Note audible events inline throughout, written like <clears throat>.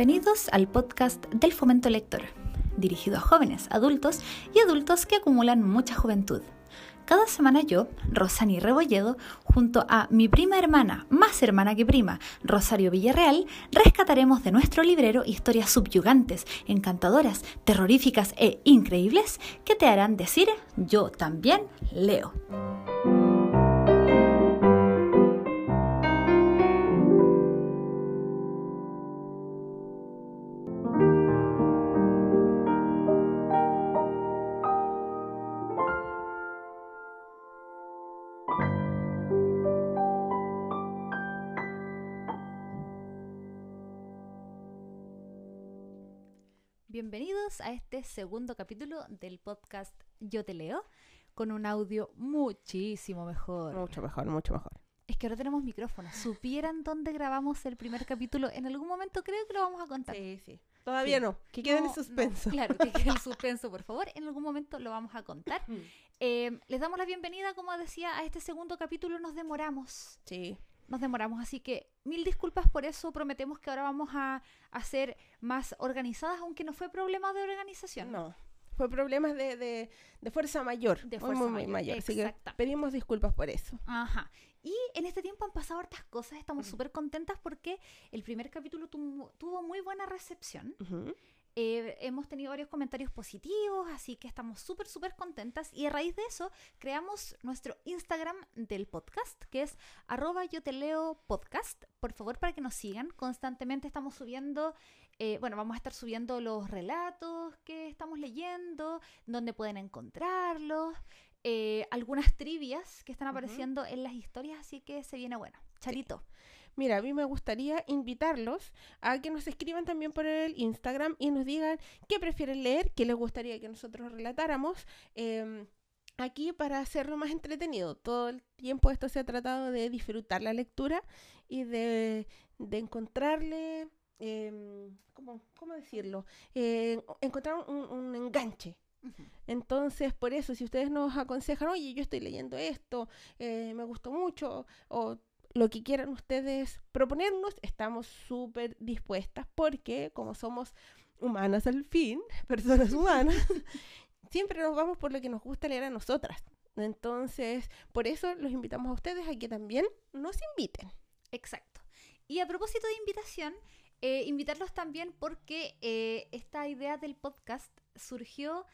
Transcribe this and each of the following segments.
Bienvenidos al podcast del Fomento Lector, dirigido a jóvenes, adultos y adultos que acumulan mucha juventud. Cada semana yo, Rosani Rebolledo, junto a mi prima hermana, más hermana que prima, Rosario Villarreal, rescataremos de nuestro librero historias subyugantes, encantadoras, terroríficas e increíbles que te harán decir yo también leo. Bienvenidos a este segundo capítulo del podcast Yo te leo, con un audio muchísimo mejor. Mucho mejor, mucho mejor. Es que ahora tenemos micrófonos. ¿Supieran dónde grabamos el primer capítulo? En algún momento creo que lo vamos a contar. Sí, sí. Todavía Sí. no, que quede No, en suspenso. no, claro, que quede en <laughs> suspenso, por favor. En algún momento lo vamos a contar. Mm. Eh, les damos la bienvenida, como decía, a este segundo capítulo. Nos demoramos. Sí. Nos demoramos, así que mil disculpas por eso. Prometemos que ahora vamos a, a ser más organizadas, aunque no fue problema de organización. No. Fue problemas de, de, de fuerza mayor. De fuerza muy, muy mayor, Así que exactamente. pedimos disculpas por eso. Ajá. Y en este tiempo han pasado hartas cosas. Estamos Mm. súper contentas porque el primer capítulo tu- tuvo muy buena recepción. Ujú. Eh, hemos tenido varios comentarios positivos, así que estamos súper, súper contentas. Y a raíz de eso, creamos nuestro Instagram del podcast, que es arroba yo te leo podcast. Por favor, para que nos sigan. Constantemente estamos subiendo, eh, bueno, vamos a estar subiendo los relatos que estamos leyendo, donde pueden encontrarlos, eh, algunas trivias que están apareciendo en las historias, así que se viene bueno. Charito. Mira, a mí me gustaría invitarlos a que nos escriban también por el Instagram y nos digan qué prefieren leer, qué les gustaría que nosotros relatáramos. em, aquí para hacerlo más entretenido. Todo el tiempo esto se ha tratado de disfrutar la lectura y de, de encontrarle, em, ¿cómo, cómo decirlo? Eh, encontrar un, un enganche. Entonces, por eso, si ustedes nos aconsejan, oye, yo estoy leyendo esto, eh, me gustó mucho, o lo que quieran ustedes proponernos, estamos súper dispuestas porque como somos humanas al fin, <laughs> personas humanas, <laughs> siempre nos vamos por lo que nos gusta leer a nosotras. Entonces, por eso los invitamos a ustedes a que también nos inviten. Exacto. Y a propósito de invitación, eh, invitarlos también porque eh, esta idea del podcast surgió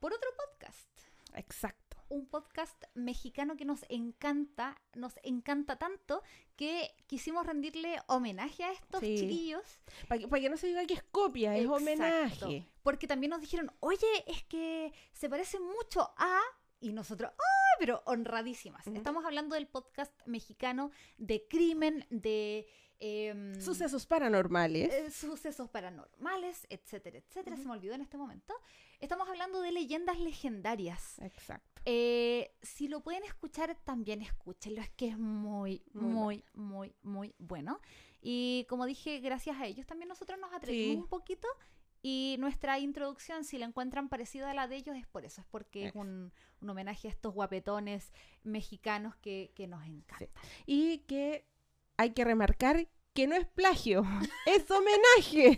por otro podcast. Exacto. Un podcast mexicano que nos encanta, nos encanta tanto que quisimos rendirle homenaje a estos Sí. chiquillos. Para que, pa' que no se diga que es copia, es homenaje. Porque también nos dijeron, oye, es que se parece mucho a... Y nosotros, ¡ay! Pero honradísimas. Estamos hablando del podcast mexicano de crimen, de... em, Sucesos paranormales. eh, sucesos paranormales, etcétera, etcétera. Se me olvidó en este momento. Estamos hablando de leyendas legendarias. Exacto. Eh, si lo pueden escuchar, también escúchenlo. Es que es muy, Muy muy, muy, muy bueno. Y como dije, gracias a ellos también nosotros nos atrevimos Sí. un poquito. Y nuestra introducción, si la encuentran parecida a la de ellos, es por eso. Es porque es un homenaje a estos guapetones mexicanos que, que nos encantan. Y que hay que remarcar que no es plagio, <laughs> es homenaje.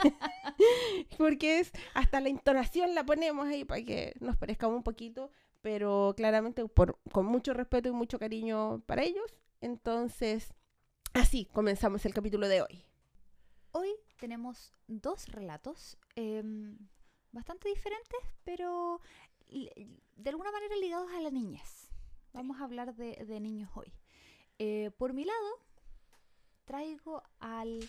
<laughs> Porque es hasta la entonación la ponemos ahí para que nos parezca un poquito, pero claramente por, con mucho respeto y mucho cariño para ellos. Entonces, así comenzamos el capítulo de hoy. Hoy tenemos dos relatos em, bastante diferentes, pero de alguna manera ligados a la niñez. Vamos a hablar de, de niños hoy. Eh, por mi lado, traigo al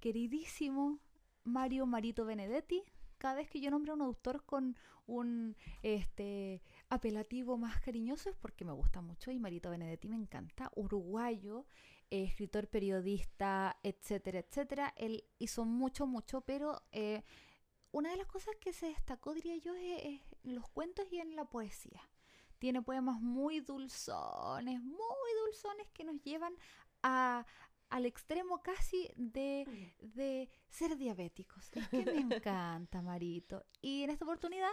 queridísimo Mario Marito Benedetti. Cada vez que yo nombro a un autor con un este, apelativo más cariñoso es porque me gusta mucho y Marito Benedetti me encanta. Uruguayo, eh, escritor, periodista, etcétera, etcétera. Él hizo mucho, mucho, pero eh, una de las cosas que se destacó, diría yo, es, es en los cuentos y en la poesía. Tiene poemas muy dulzones, muy dulzones que nos llevan a, al extremo casi de, de ser diabéticos. Es que me encanta, Marito. Y en esta oportunidad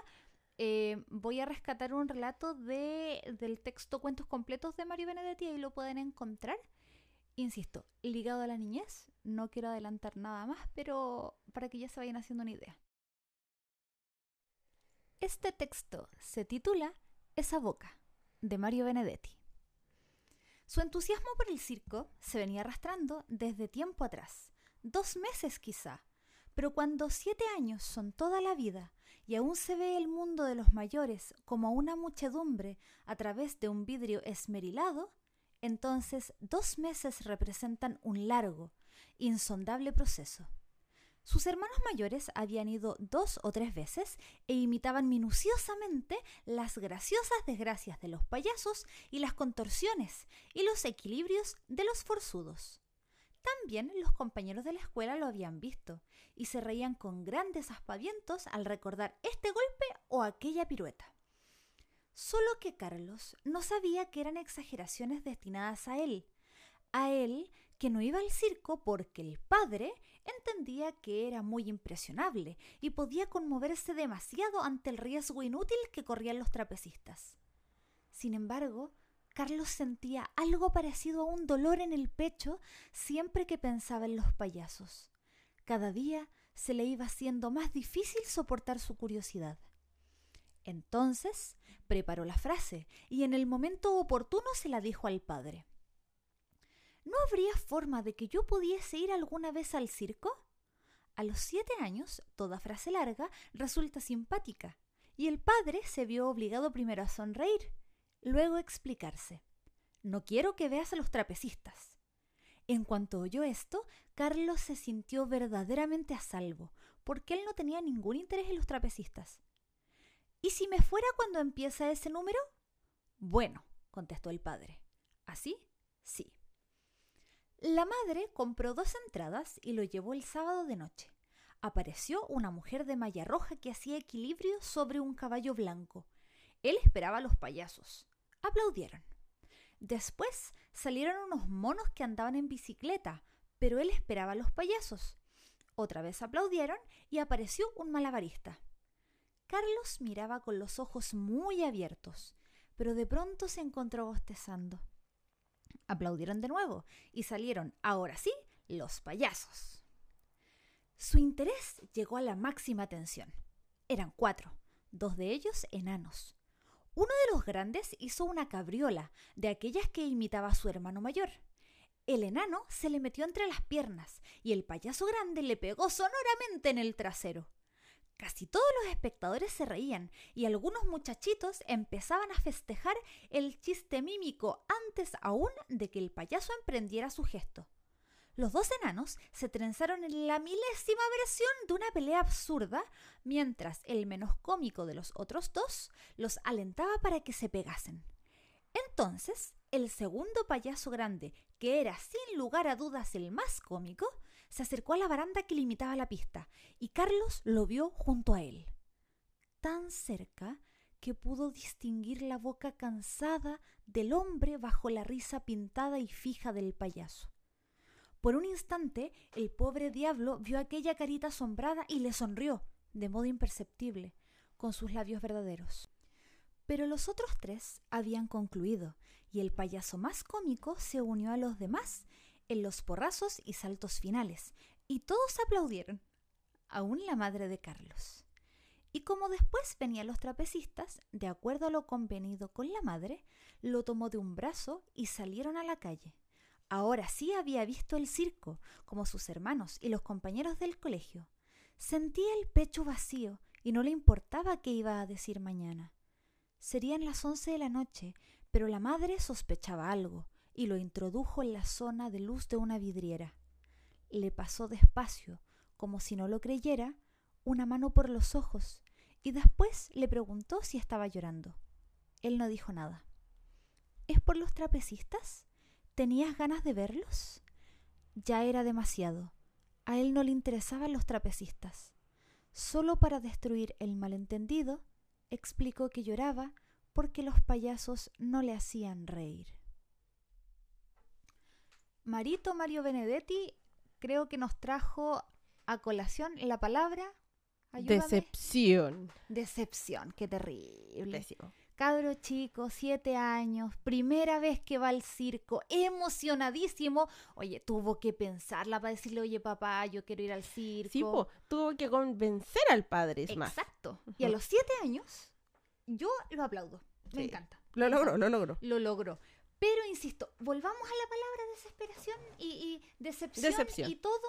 eh, voy a rescatar un relato de, del texto Cuentos Completos de Mario Benedetti y lo pueden encontrar. Insisto, ligado a la niñez, No quiero adelantar nada más, pero para que ya se vayan haciendo una idea. Este texto se titula Esa boca, de Mario Benedetti. Su entusiasmo por el circo se venía arrastrando desde tiempo atrás, dos meses quizá, pero cuando siete años son toda la vida y aún se ve el mundo de los mayores como una muchedumbre a través de un vidrio esmerilado, entonces dos meses representan un largo, insondable proceso. Sus hermanos mayores habían ido dos o tres veces e imitaban minuciosamente las graciosas desgracias de los payasos y las contorsiones y los equilibrios de los forzudos. También los compañeros de la escuela lo habían visto y se reían con grandes aspavientos al recordar este golpe o aquella pirueta. Solo que Carlos no sabía que eran exageraciones destinadas a él, a él que no iba al circo porque el padre entendía que era muy impresionable y podía conmoverse demasiado ante el riesgo inútil que corrían los trapecistas. Sin embargo, Carlos sentía algo parecido a un dolor en el pecho siempre que pensaba en los payasos. Cada día se le iba haciendo más difícil soportar su curiosidad. Entonces preparó la frase y en el momento oportuno se la dijo al padre. ¿No habría forma de que yo pudiese ir alguna vez al circo? A los siete años, toda frase larga resulta simpática, y el padre se vio obligado primero a sonreír, luego a explicarse. No quiero que veas a los trapecistas. En cuanto oyó esto, Carlos se sintió verdaderamente a salvo, porque él no tenía ningún interés en los trapecistas. ¿Y si me fuera cuando empieza ese número? Bueno, contestó el padre. ¿Así? Sí. La madre compró dos entradas y lo llevó el sábado de noche. Apareció una mujer de malla roja que hacía equilibrio sobre un caballo blanco. Él esperaba a los payasos. Aplaudieron. Después salieron unos monos que andaban en bicicleta, pero él esperaba a los payasos. Otra vez aplaudieron y apareció un malabarista. Carlos miraba con los ojos muy abiertos, pero de pronto se encontró bostezando. Aplaudieron de nuevo y salieron, ahora sí, los payasos. Su interés llegó a la máxima tensión. Eran cuatro, dos de ellos enanos. Uno de los grandes hizo una cabriola, de aquellas que imitaba a su hermano mayor. El enano se le metió entre las piernas y el payaso grande le pegó sonoramente en el trasero. Casi todos los espectadores se reían y algunos muchachitos empezaban a festejar el chiste mímico antes aún de que el payaso emprendiera su gesto. Los dos enanos se trenzaron en la milésima versión de una pelea absurda, mientras el menos cómico de los otros dos los alentaba para que se pegasen. Entonces, el segundo payaso grande, que era sin lugar a dudas el más cómico, se acercó a la baranda que limitaba la pista y Carlos lo vio junto a él. Tan cerca que pudo distinguir la boca cansada del hombre bajo la risa pintada y fija del payaso. Por un instante el pobre diablo vio aquella carita asombrada y le sonrió, de modo imperceptible, con sus labios verdaderos. Pero los otros tres habían concluido, y el payaso más cómico se unió a los demás en los porrazos y saltos finales, y todos aplaudieron, aún la madre de Carlos. Y como después venían los trapecistas, de acuerdo a lo convenido con la madre, lo tomó de un brazo y salieron a la calle. Ahora sí había visto el circo, como sus hermanos y los compañeros del colegio. Sentía el pecho vacío y no le importaba qué iba a decir mañana. Serían las once de la noche, pero la madre sospechaba algo, y lo introdujo en la zona de luz de una vidriera. Le pasó despacio, como si no lo creyera, una mano por los ojos y después le preguntó si estaba llorando. Él no dijo nada. ¿Es por los trapecistas? ¿Tenías ganas de verlos? Ya era demasiado. A él no le interesaban los trapecistas. Solo para destruir el malentendido, explicó que lloraba porque los payasos no le hacían reír. Marito Mario Benedetti creo que nos trajo a colación la palabra Decepción. Decepción, qué terrible. cabro chico, siete años, primera vez que va al circo, emocionadísimo. Oye, tuvo que pensarla para decirle, oye papá, yo quiero ir al circo. Sí, po, tuvo que convencer al padre, es más. Exacto. Y a los siete años, yo lo aplaudo. Me Sí. encanta. Lo logró, lo logró. Lo logró. Pero insisto, volvamos a la palabra desesperación y, y decepción, Decepción. y todo,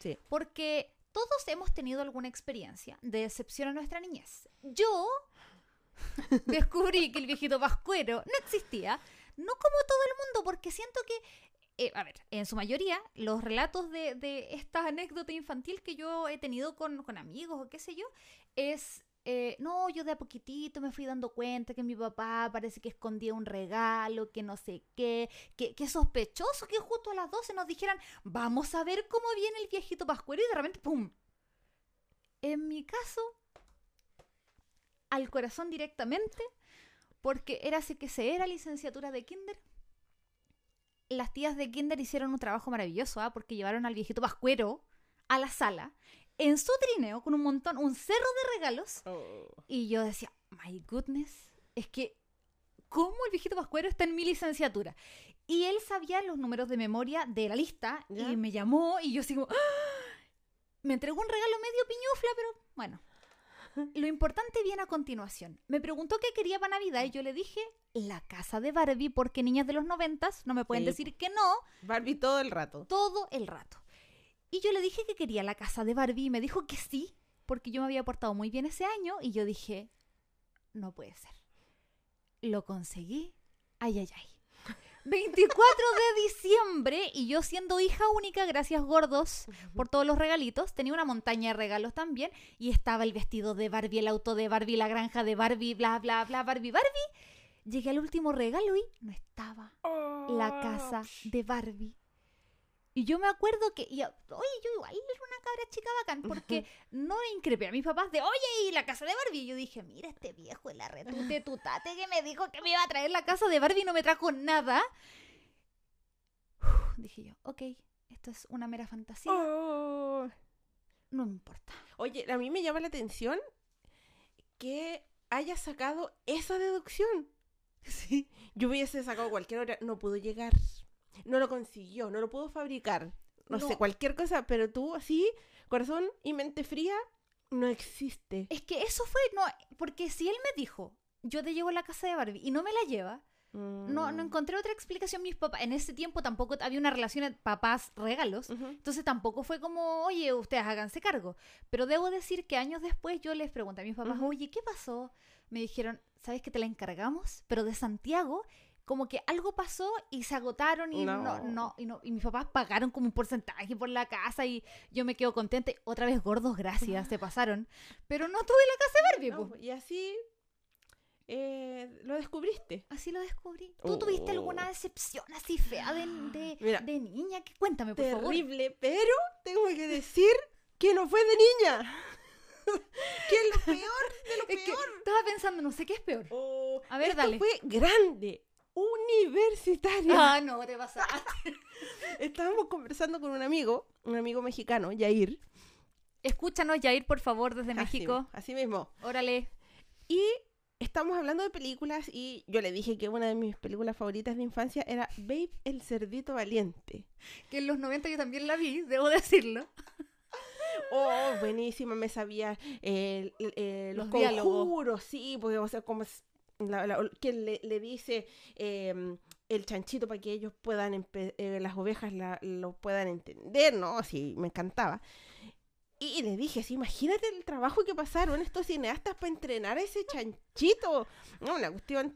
Sí. porque todos hemos tenido alguna experiencia de decepción en nuestra niñez. Yo <laughs> descubrí que el viejito pascuero no existía, no como todo el mundo, porque siento que, eh, a ver, en su mayoría, los relatos de, de esta anécdota infantil que yo he tenido con, con amigos o qué sé yo, es, eh, no, yo de a poquitito me fui dando cuenta que mi papá parece que escondía un regalo, que no sé qué, que, que sospechoso que justo a las 12 nos dijeran, vamos a ver cómo viene el viejito pascuero y de repente, ¡pum! En mi caso, al corazón directamente, porque era así que se era licenciatura de kinder. Las tías de kinder hicieron un trabajo maravilloso, ¿ah? porque llevaron al viejito pascuero a la sala en su trineo con un montón, un cerro de regalos. Y yo decía, my goodness, es que, ¿cómo el viejito pascuero está en mi licenciatura? Y él sabía los números de memoria de la lista ¿Ya? y me llamó y yo así como, ¡ah! me entregó un regalo medio piñufla, pero bueno. <laughs> Lo importante viene a continuación. Me preguntó qué quería para Navidad y yo le dije la casa de Barbie porque niñas de los noventas no me pueden Sí. decir que no Barbie todo el rato. todo el rato. Y yo le dije que quería la casa de Barbie y me dijo que sí, porque yo me había portado muy bien ese año y yo dije, no puede ser. Lo conseguí. Ay, ay, ay. <laughs> 24 de diciembre y yo siendo hija única, gracias gordos por todos los regalitos, tenía una montaña de regalos también y estaba el vestido de Barbie, el auto de Barbie, la granja de Barbie, bla, bla, bla, Barbie, Barbie. Llegué al último regalo y no estaba la casa de Barbie. Y yo me acuerdo que, y, oye, yo igual era una cabra chica bacán, porque no increpé a mis papás de, oye, y la casa de Barbie. Y yo dije, mira este viejo, el arretute tutate que me dijo que me iba a traer la casa de Barbie y no me trajo nada. Uf, dije yo, ok, esto es una mera fantasía, Oh. no me importa. Oye, a mí me llama la atención que haya sacado esa deducción. <laughs> Sí. Yo hubiese sacado cualquier hora, no pudo llegar, no lo consiguió, no lo pudo fabricar, no, sé, cualquier cosa, pero tú así, corazón y mente fría, no existe. Es que eso fue, no, porque si él me dijo, yo te llevo a la casa de Barbie y no me la lleva, No, no Mm. encontré otra explicación. Mis papás, en ese tiempo tampoco había una relación de papás-regalos. Ujú. Entonces tampoco fue como, oye, ustedes háganse cargo. Pero debo decir que años después yo les pregunté a mis papás, Ujú. oye, ¿qué pasó? Me dijeron, ¿sabes que te la encargamos? Pero de Santiago, como que algo pasó y se agotaron y no, No. no, y, no, y mis papás pagaron como un porcentaje por la casa y yo me quedo contenta. Otra vez gordos, gracias, se pasaron. Pero no tuve la casa de Barbie, No, y así eh, lo descubriste. Así lo descubrí. ¿Tú tuviste alguna Oh. decepción así fea de, de, <gasps> Mira, de niña? Que cuéntame, por favor. Terrible, pero tengo que decir que no fue de niña. <laughs> que es lo peor de lo <laughs> Es que peor. estaba pensando, no sé qué es peor. Oh, A ver, esto dale. fue grande, universitaria. Ah, no, te pasaste. <laughs> Estábamos conversando con un amigo, un amigo mexicano, Yair. Escúchanos, Jair, por favor, desde Así México. Así mismo. Órale. Y estamos hablando de películas y yo le dije que una de mis películas favoritas de infancia era Babe el cerdito valiente. Que en los 90 yo también la vi, debo decirlo. <laughs> Oh, buenísima, me sabía eh, eh, los, Los diálogos. conjuros, sí, porque, o sea, como la- la- que le, le dice eh, el chanchito para que ellos puedan, eh, las ovejas la- lo puedan entender, ¿no? Sí, me encantaba. Y le dije, sí, imagínate el trabajo que pasaron estos cineastas para entrenar a ese chanchito. No, una cuestión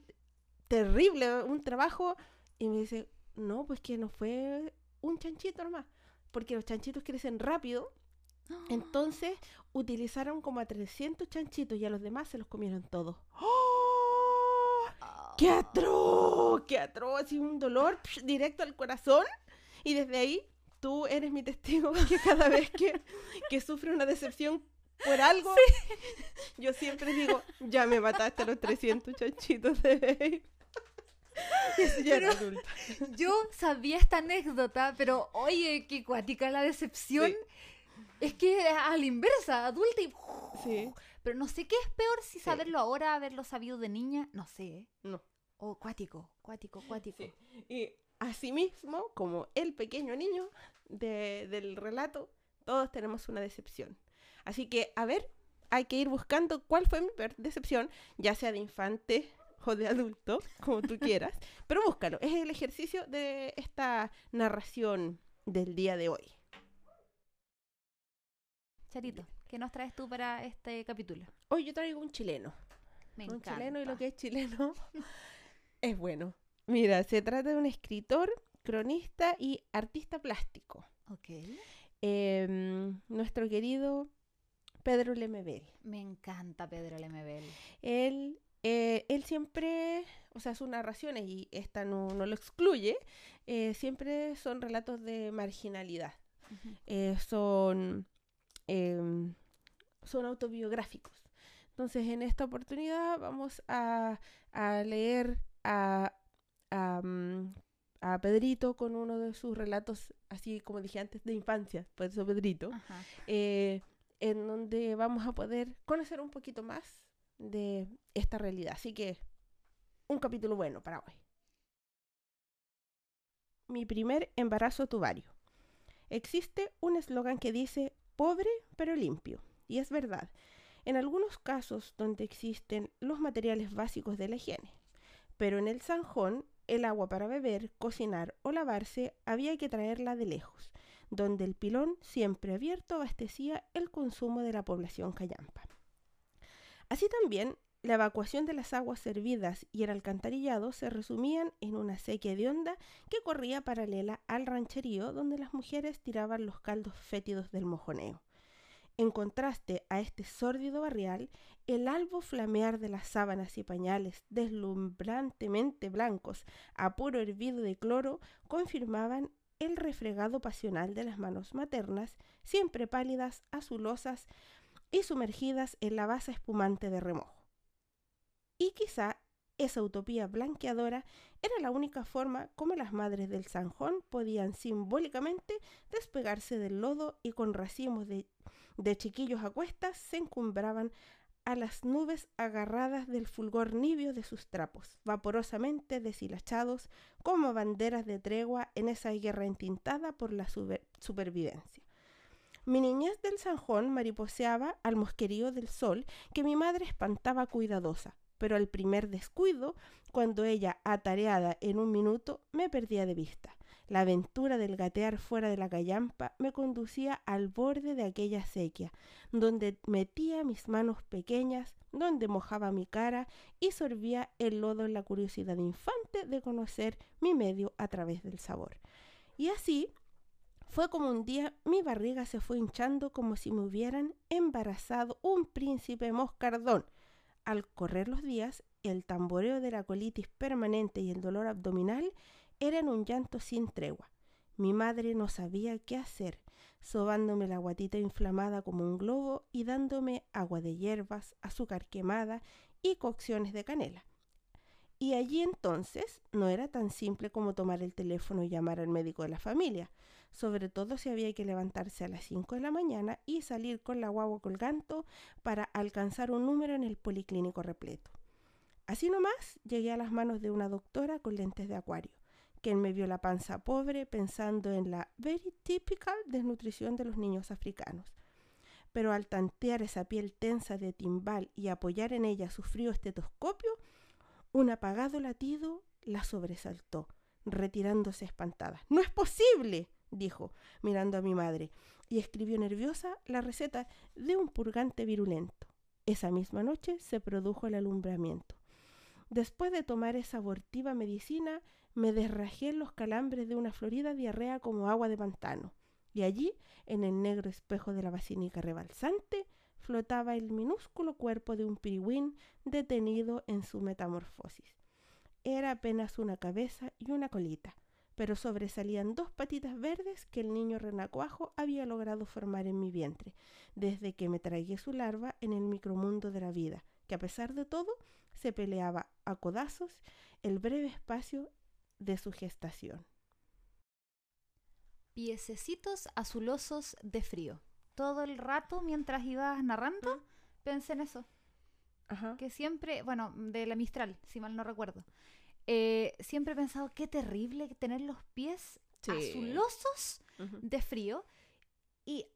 terrible, un trabajo. Y me dice, no, pues que no fue un chanchito nomás, porque los chanchitos crecen rápido <gasps> entonces utilizaron como a 300 chanchitos y a los demás se los comieron todos. ¡Oh! ¡Qué atroz! ¡Qué atroz! Y un dolor psh, directo al corazón. Y desde ahí tú eres mi testigo que cada vez que, que sufre una decepción por algo, yo siempre digo, ya me mataste a los 300 chanchitos de Babe". <laughs> Adulta. Yo sabía esta anécdota, pero oye, qué cuática la decepción. Sí. Es que a la inversa, adulta y... Sí. Pero no sé qué es peor si Sí. saberlo ahora, haberlo sabido de niña. No sé. ¿eh? No. O cuático, cuático, cuático. Sí. Y asimismo, como el pequeño niño de- del relato, todos tenemos una decepción. Así que, a ver, hay que ir buscando cuál fue mi peor decepción, ya sea de infante o de adulto, como tú <laughs> quieras. Pero búscalo, es el ejercicio de esta narración del día de hoy. Charito, ¿qué nos traes tú para este capítulo? Hoy yo traigo un chileno. Me un encanta. chileno y lo que es chileno <laughs> es bueno. Mira, se trata de un escritor, cronista y artista plástico. Ok. Em, nuestro querido Pedro Lemebel. Me encanta Pedro Lemebel. Él, eh, él siempre, o sea, sus narraciones, y esta no, no lo excluye, eh, siempre son relatos de marginalidad. Eh, son, em, son autobiográficos. Entonces, en esta oportunidad vamos a, a leer a, a, mm, a Pedrito con uno de sus relatos, así como dije antes, de infancia, por eso Pedrito, eh, en donde vamos a poder conocer un poquito más de esta realidad. Así que, un capítulo bueno para hoy. Mi primer embarazo tubario. Existe un eslogan que dice pobre pero limpio. Y es verdad, en algunos casos donde existen los materiales básicos de la higiene. Pero en el Sanjón, el agua para beber, cocinar o lavarse había que traerla de lejos, donde el pilón siempre abierto abastecía el consumo de la población callampa. Así también, la evacuación de las aguas servidas y el alcantarillado se resumían en una sequía de onda que corría paralela al rancherío donde las mujeres tiraban los caldos fétidos del mojoneo. En contraste a este sórdido barrial, el albo flamear de las sábanas y pañales deslumbrantemente blancos a puro hervido de cloro confirmaban el refregado pasional de las manos maternas, siempre pálidas, azulosas y sumergidas en la basa espumante de remojo. Y quizá esa utopía blanqueadora era la única forma como las madres del Sanjón podían simbólicamente despegarse del lodo y con racimos de, de chiquillos a cuestas se encumbraban a las nubes agarradas del fulgor nibio de sus trapos, vaporosamente deshilachados como banderas de tregua en esa guerra entintada por la super- supervivencia. Mi niñez del Sanjón mariposeaba al mosquerío del sol que mi madre espantaba cuidadosa, pero al primer descuido, cuando ella, atareada en un minuto, me perdía de vista. La aventura del gatear fuera de la callampa me conducía al borde de aquella sequía, donde metía mis manos pequeñas, donde mojaba mi cara y sorbía el lodo en la curiosidad infante de conocer mi medio a través del sabor. Y así fue como un día mi barriga se fue hinchando como si me hubieran embarazado un príncipe moscardón. Al correr los días, el tamboreo de la colitis permanente y el dolor abdominal eran un llanto sin tregua. Mi madre no sabía qué hacer, sobándome la guatita inflamada como un globo y dándome agua de hierbas, azúcar quemada y cocciones de canela. Y allí entonces no era tan simple como tomar el teléfono y llamar al médico de la familia, sobre todo si había que levantarse a las 5 de la mañana y salir con la guagua colgando para alcanzar un número en el policlínico repleto. Así nomás llegué a las manos de una doctora con lentes de acuario, quien me vio la panza pobre pensando en la very typical desnutrición de los niños africanos. Pero al tantear esa piel tensa de timbal y apoyar en ella su frío estetoscopio, un apagado latido la sobresaltó, retirándose espantada. ¡No es posible! dijo, mirando a mi madre, y escribió nerviosa la receta de un purgante virulento. Esa misma noche se produjo el alumbramiento. Después de tomar esa abortiva medicina, me desrajé en los calambres de una florida diarrea como agua de pantano, y allí, en el negro espejo de la basílica rebalsante, flotaba el minúsculo cuerpo de un pirigüín detenido en su metamorfosis. Era apenas una cabeza y una colita, pero sobresalían dos patitas verdes que el niño renacuajo había logrado formar en mi vientre, desde que me tragué su larva en el micromundo de la vida, que a pesar de todo se peleaba a codazos el breve espacio de su gestación. Piececitos azulosos de frío. Todo el rato mientras ibas narrando, pensé en eso. Ajá. Que siempre, bueno, de la Mistral, si mal no recuerdo. eh, siempre he pensado qué terrible tener los pies Sí. azulosos de frío. Y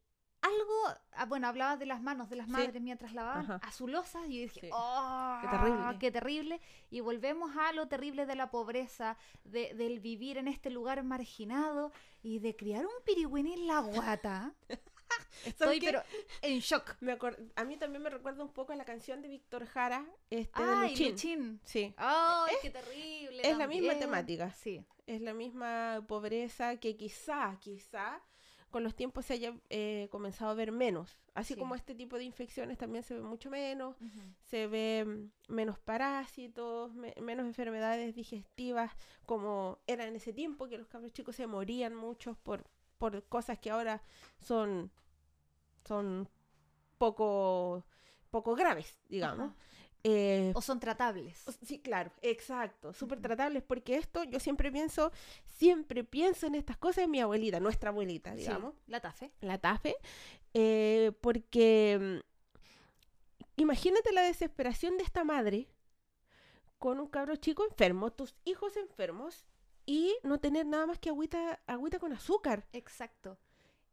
algo, ah, bueno, hablaba de las manos de las Sí. madres mientras lavaban, Ajá. azulosas, y yo dije, Sí. ¡oh! Qué terrible. ¡Qué terrible! Y volvemos a lo terrible de la pobreza, de, del vivir en este lugar marginado y de criar un pirigüín en la guata. <laughs> Estoy, pero en shock. Me a mí también me recuerda un poco a la canción de Víctor Jara, este de ¡Ay, Luchín. Luchín! Sí, ¡Ay, qué terrible! es la misma también. temática. Sí, es la misma pobreza que quizá, quizá con los tiempos se haya eh, comenzado a ver menos. Así Sí. como este tipo de infecciones también se ve mucho menos, se ve mm, menos parásitos, me- menos enfermedades digestivas como era en ese tiempo, que los cabros chicos se morían muchos por, por cosas que ahora son, son poco, poco graves, digamos. Eh, O son tratables. Sí, claro, exacto, súper tratables, porque esto yo siempre pienso, siempre pienso en estas cosas en mi abuelita, nuestra abuelita, Sí, digamos, la tafe. la TAFE, eh, porque mm, imagínate la desesperación de esta madre con un cabro chico enfermo, tus hijos enfermos, y no tener nada más que agüita, agüita con azúcar. Exacto.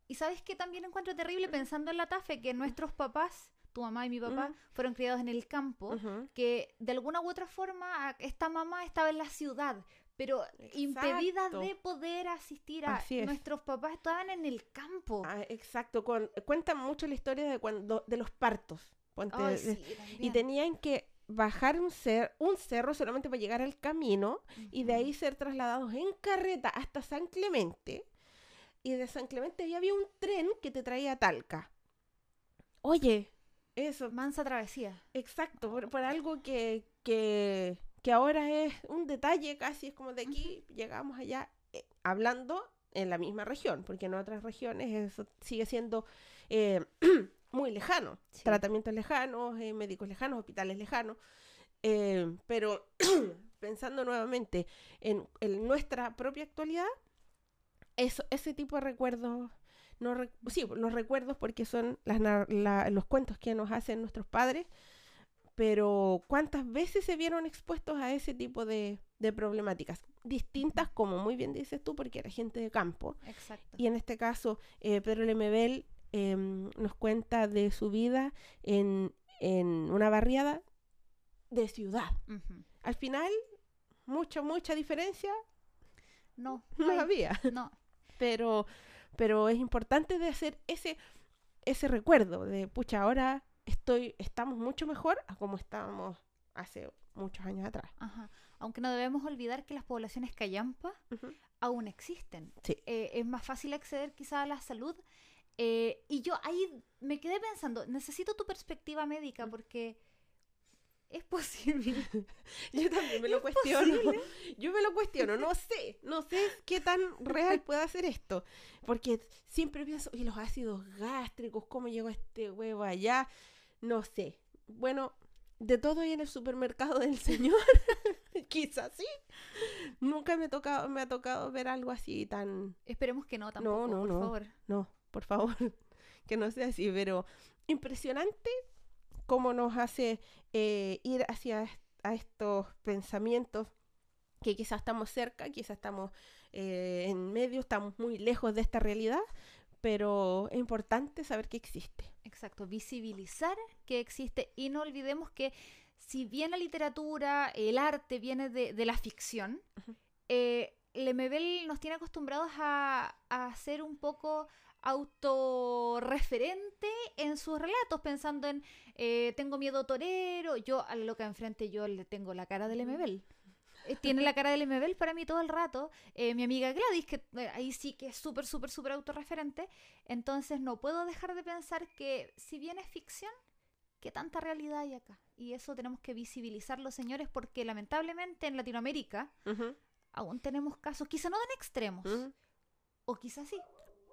Y sabes que también encuentro terrible pensando en la TAFE que nuestros papás, tu mamá y mi papá, fueron criados en el campo, que de alguna u otra forma esta mamá estaba en la ciudad, pero impedida Exacto. de poder asistir a Así es. nuestros papás estaban en el campo. Ah, exacto, con, cuentan mucho la historia de cuando de los partos. ponte, sí, y tenían que bajar un, cer- un cerro solamente para llegar al camino y de ahí ser trasladados en carreta hasta San Clemente. Y de San Clemente ahí había un tren que te traía a Talca. Oye, eso, Mansa travesía. exacto, por, por algo que, que, que ahora es un detalle casi, es como de aquí llegamos allá, eh, hablando en la misma región, porque en otras regiones eso sigue siendo eh, <clears throat> muy lejano Sí. tratamientos lejanos, eh, médicos lejanos, hospitales lejanos. pero <clears throat> pensando nuevamente en, en nuestra propia actualidad, eso, ese tipo de recuerdos, no sí, los recuerdos porque son las, la- los cuentos que nos hacen nuestros padres, pero ¿cuántas veces se vieron expuestos a ese tipo de, de problemáticas? Distintas, como muy bien dices tú, porque era gente de campo. Exacto. Y en este caso, eh, Pedro Lemebel em, nos cuenta de su vida en, en una barriada de ciudad. Al final, mucha, mucha diferencia No, <laughs> no hay- había, no. pero, pero es importante de hacer ese, ese recuerdo de, pucha, ahora estoy, estamos mucho mejor a como estábamos hace muchos años atrás. Ajá. Aunque no debemos olvidar que las poblaciones callampa aún existen. Sí. Eh, es más fácil acceder quizá a la salud. eh, y yo ahí me quedé pensando, necesito tu perspectiva médica porque es posible. <laughs> Yo también me lo cuestiono. Yo me lo cuestiono. No sé, no sé qué tan real puede ser esto. Porque siempre pienso, y los ácidos gástricos, ¿cómo llegó este huevo allá? No sé. Bueno, de todo hay en el supermercado del <laughs> señor. <laughs> Quizás sí. Nunca me, ha tocado, me ha tocado ver algo así tan... Esperemos que no tampoco, no, por no. favor. No, por favor, que no sea así, pero impresionante cómo nos hace eh, ir hacia a estos pensamientos que quizás estamos cerca, quizás estamos eh, en medio, estamos muy lejos de esta realidad, pero es importante saber que existe. Exacto, visibilizar que existe y no olvidemos que si bien la literatura, el arte viene de, de la ficción, Ujú. eh, Lemebel nos tiene acostumbrados a, a ser un poco autorreferente en sus relatos, pensando en eh, tengo miedo torero, yo a la loca enfrente yo le tengo la cara de Lemebel. Eh, Tiene la cara de Lemebel para mí todo el rato. Eh, mi amiga Gladys, que ahí sí que es súper, súper, súper autorreferente. Entonces no puedo dejar de pensar que si bien es ficción, ¿qué tanta realidad hay acá? Y eso tenemos que visibilizarlo, señores, porque lamentablemente en Latinoamérica aún tenemos casos, quizá no tan extremos, o quizá sí,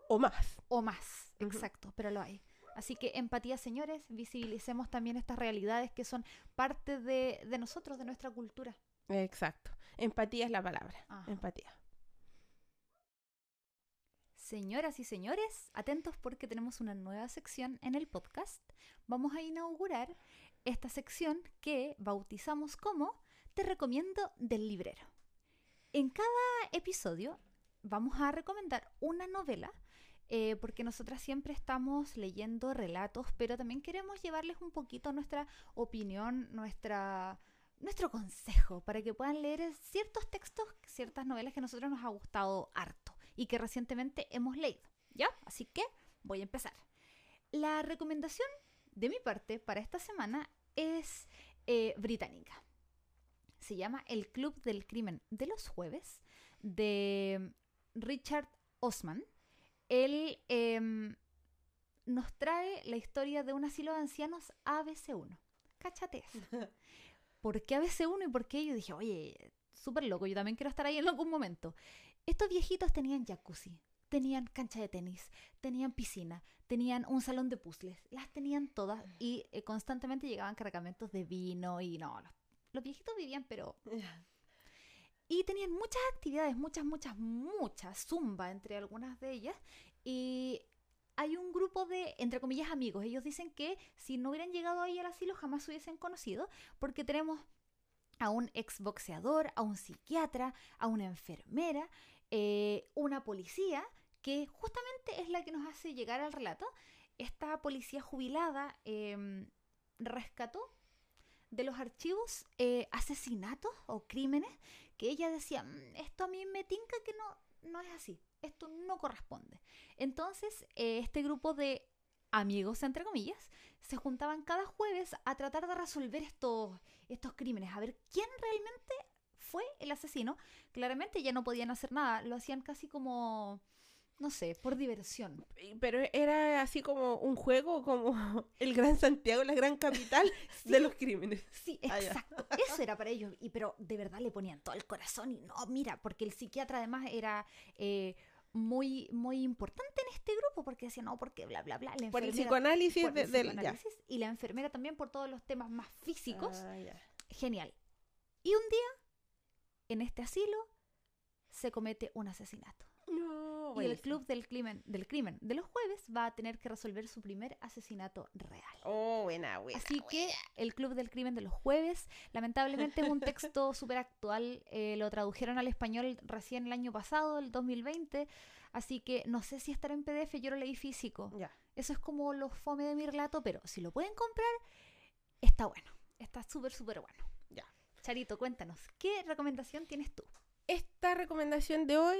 O más. o más, exacto, pero lo hay. Así que empatía, señores, visibilicemos también estas realidades que son parte de, de nosotros, de nuestra cultura. Exacto. Empatía es la palabra. Ajá. Empatía. Señoras y señores, atentos porque tenemos una nueva sección en el podcast. Vamos a inaugurar esta sección que bautizamos como Te recomiendo del librero. En cada episodio vamos a recomendar una novela eh, porque nosotras siempre estamos leyendo relatos, pero también queremos llevarles un poquito nuestra opinión, nuestra, nuestro consejo, para que puedan leer ciertos textos, ciertas novelas que a nosotros nos ha gustado harto y que recientemente hemos leído. ¿Ya? Así que voy a empezar. La recomendación de mi parte para esta semana es eh, británica. Se llama El Club del Crimen de los Jueves de Richard Osman él em, nos trae la historia de un asilo de ancianos ABC1. Cáchate <laughs> ¿Por qué ABC1 y por qué? Yo dije, oye, súper loco, yo también quiero estar ahí en algún momento. Estos viejitos tenían jacuzzi, tenían cancha de tenis, tenían piscina, tenían un salón de puzzles, las tenían todas y eh, constantemente llegaban cargamentos de vino y no, los viejitos vivían pero y tenían muchas actividades, muchas, muchas, muchas, zumba entre algunas de ellas. Y hay un grupo de, entre comillas, amigos. Ellos dicen que si no hubieran llegado ahí al asilo jamás se hubiesen conocido, porque tenemos a un exboxeador, a un psiquiatra, a una enfermera, eh, una policía, que justamente es la que nos hace llegar al relato. Esta policía jubilada em, rescató de los archivos eh, asesinatos o crímenes que ella decía, mm, esto a mí me tinca que no, no es así, esto no corresponde. Entonces, eh, este grupo de amigos, entre comillas, se juntaban cada jueves a tratar de resolver estos, estos crímenes, a ver quién realmente fue el asesino. Claramente ya no podían hacer nada, lo hacían casi como no sé, por diversión. Pero era así como un juego, como <laughs> el Gran Santiago, la gran capital <laughs> de los crímenes. Sí, ah, exacto. Eso era para ellos. Y pero de verdad le ponían todo el corazón y no, mira, porque el psiquiatra además era eh, muy, muy importante en este grupo, porque decía, no, porque bla, bla, bla. por el psicoanálisis, de, Y la enfermera también por todos los temas más físicos. Ah, Genial. Y un día, en este asilo, se comete un asesinato y el club del crimen, del crimen de los jueves va a tener que resolver su primer asesinato real. Oh, buena, buena. Así que el club del crimen de los jueves, lamentablemente es un texto <laughs> súper actual, eh, lo tradujeron al español recién el año pasado, el 2020, así que no sé si estará en PDF, yo lo leí físico. Ya. Eso es como lo fome de mi relato, pero si lo pueden comprar, está bueno, está súper, súper bueno. Ya. Charito, cuéntanos, ¿qué recomendación tienes tú? Esta recomendación de hoy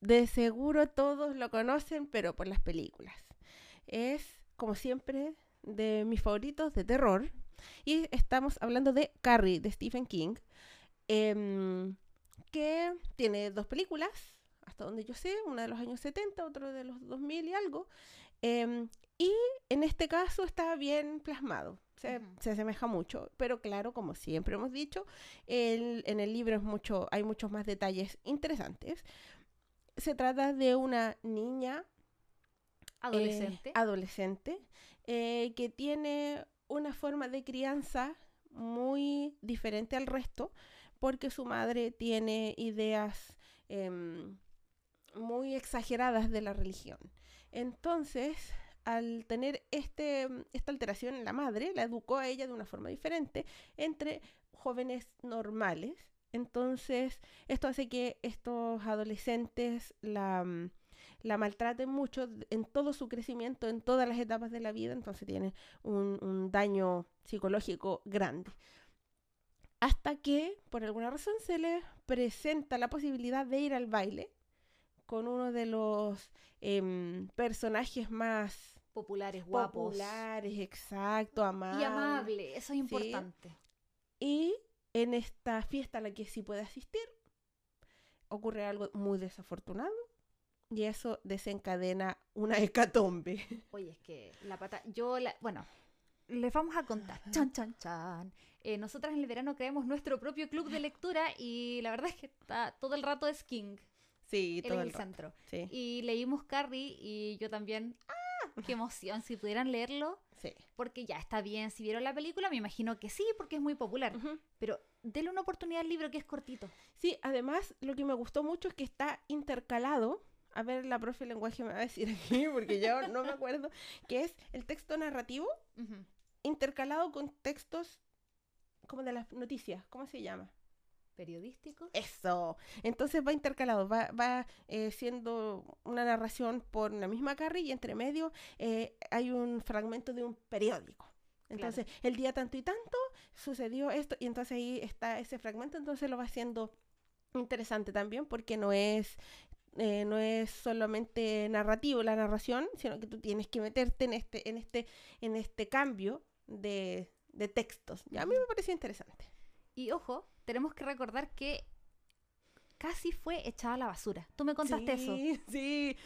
de seguro todos lo conocen, pero por las películas. Es, como siempre, de mis favoritos de terror. Y estamos hablando de Carrie, de Stephen King, em, que tiene dos películas, hasta donde yo sé, una de los años 70, otro de los 2000 y algo. Em, y en este caso está bien plasmado. Se, se, asemeja mucho, pero claro, como siempre hemos dicho, en el libro es mucho, hay muchos más detalles interesantes se trata de una niña adolescente, eh, adolescente eh, que tiene una forma de crianza muy diferente al resto porque su madre tiene ideas em, muy exageradas de la religión. Entonces, al tener este, esta alteración en la madre, la educó a ella de una forma diferente entre jóvenes normales entonces, esto hace que estos adolescentes la, mm, la maltraten mucho en todo su crecimiento, en todas las etapas de la vida, entonces tiene un, daño psicológico grande. Hasta que, por alguna razón, se les presenta la posibilidad de ir al baile con uno de los em, personajes más populares, guapos. Populares, exacto, amables. Y amable, eso es importante. Y en esta fiesta a la que sí puede asistir, ocurre algo muy desafortunado y eso desencadena una <laughs> hecatombe. Oye, es que la pata, yo, la, bueno, les vamos a contar. Chan, chan, chan. Eh, nosotras en el verano creamos nuestro propio club de lectura y la verdad es que está todo el rato es King. Sí, todo el, centro. Y leímos Carrie y yo también. ¡Ah! ¡Qué emoción! Si pudieran leerlo, porque ya está bien, si vieron la película, me imagino que sí, porque es muy popular. Pero denle una oportunidad al libro que es cortito. Sí, además lo que me gustó mucho es que está intercalado a ver, la profe de lenguaje me va a decir aquí, porque yo no me acuerdo, que es el texto narrativo intercalado con textos como de las noticias, ¿cómo se llama? Periodístico. Eso. Entonces va intercalado, va, va eh, siendo una narración por la misma Carrie y entre medio eh, hay un fragmento de un periódico. Entonces, el día tanto y tanto sucedió esto y entonces ahí está ese fragmento, entonces lo va haciendo interesante también porque no es eh, no es solamente narrativo la narración, sino que tú tienes que meterte en este en este en este cambio de, de textos. Y a mí me pareció interesante. Y ojo, tenemos que recordar que casi fue echada a la basura. Tú me contaste eso. <laughs> Sí,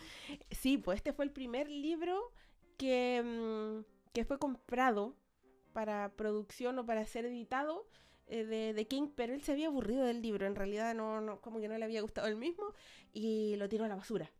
sí, pues este fue el primer libro que, mm, que fue comprado para producción o para ser editado eh, de, King, pero él se había aburrido del libro, en realidad no, no, como que no le había gustado el mismo y lo tiró a la basura.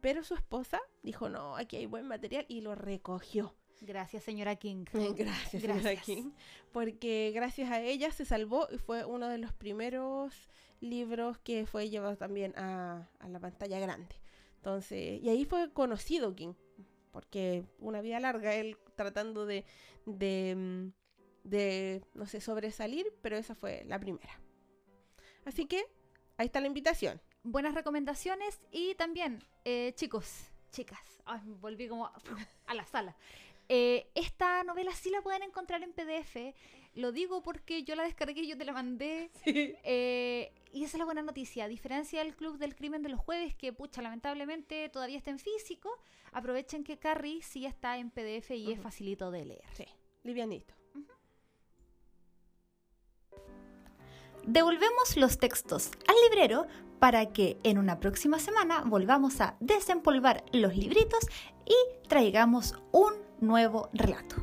Pero su esposa dijo, no, aquí hay buen material y lo recogió. Gracias, señora King. <laughs> Gracias, señora King. Porque gracias a ella se salvó y fue uno de los primeros libros que fue llevado también a, a la pantalla grande. Entonces, y ahí fue conocido King, porque una vida larga él tratando de, de, mm, de, no sé, sobresalir, pero esa fue la primera. Así que ahí está la invitación. Buenas recomendaciones y también, eh, chicos, chicas, volví como a la sala. Eh, esta novela sí la pueden encontrar en PDF. Lo digo porque yo la descargué y yo te la mandé. <laughs> Eh, y esa es la buena noticia. A diferencia del Club del Crimen de los Jueves, que, pucha, lamentablemente todavía está en físico, aprovechen que Carrie sí está en PDF y es facilito de leer. Sí, livianito. Devolvemos los textos al librero para que en una próxima semana volvamos a desempolvar los libritos y traigamos un nuevo relato.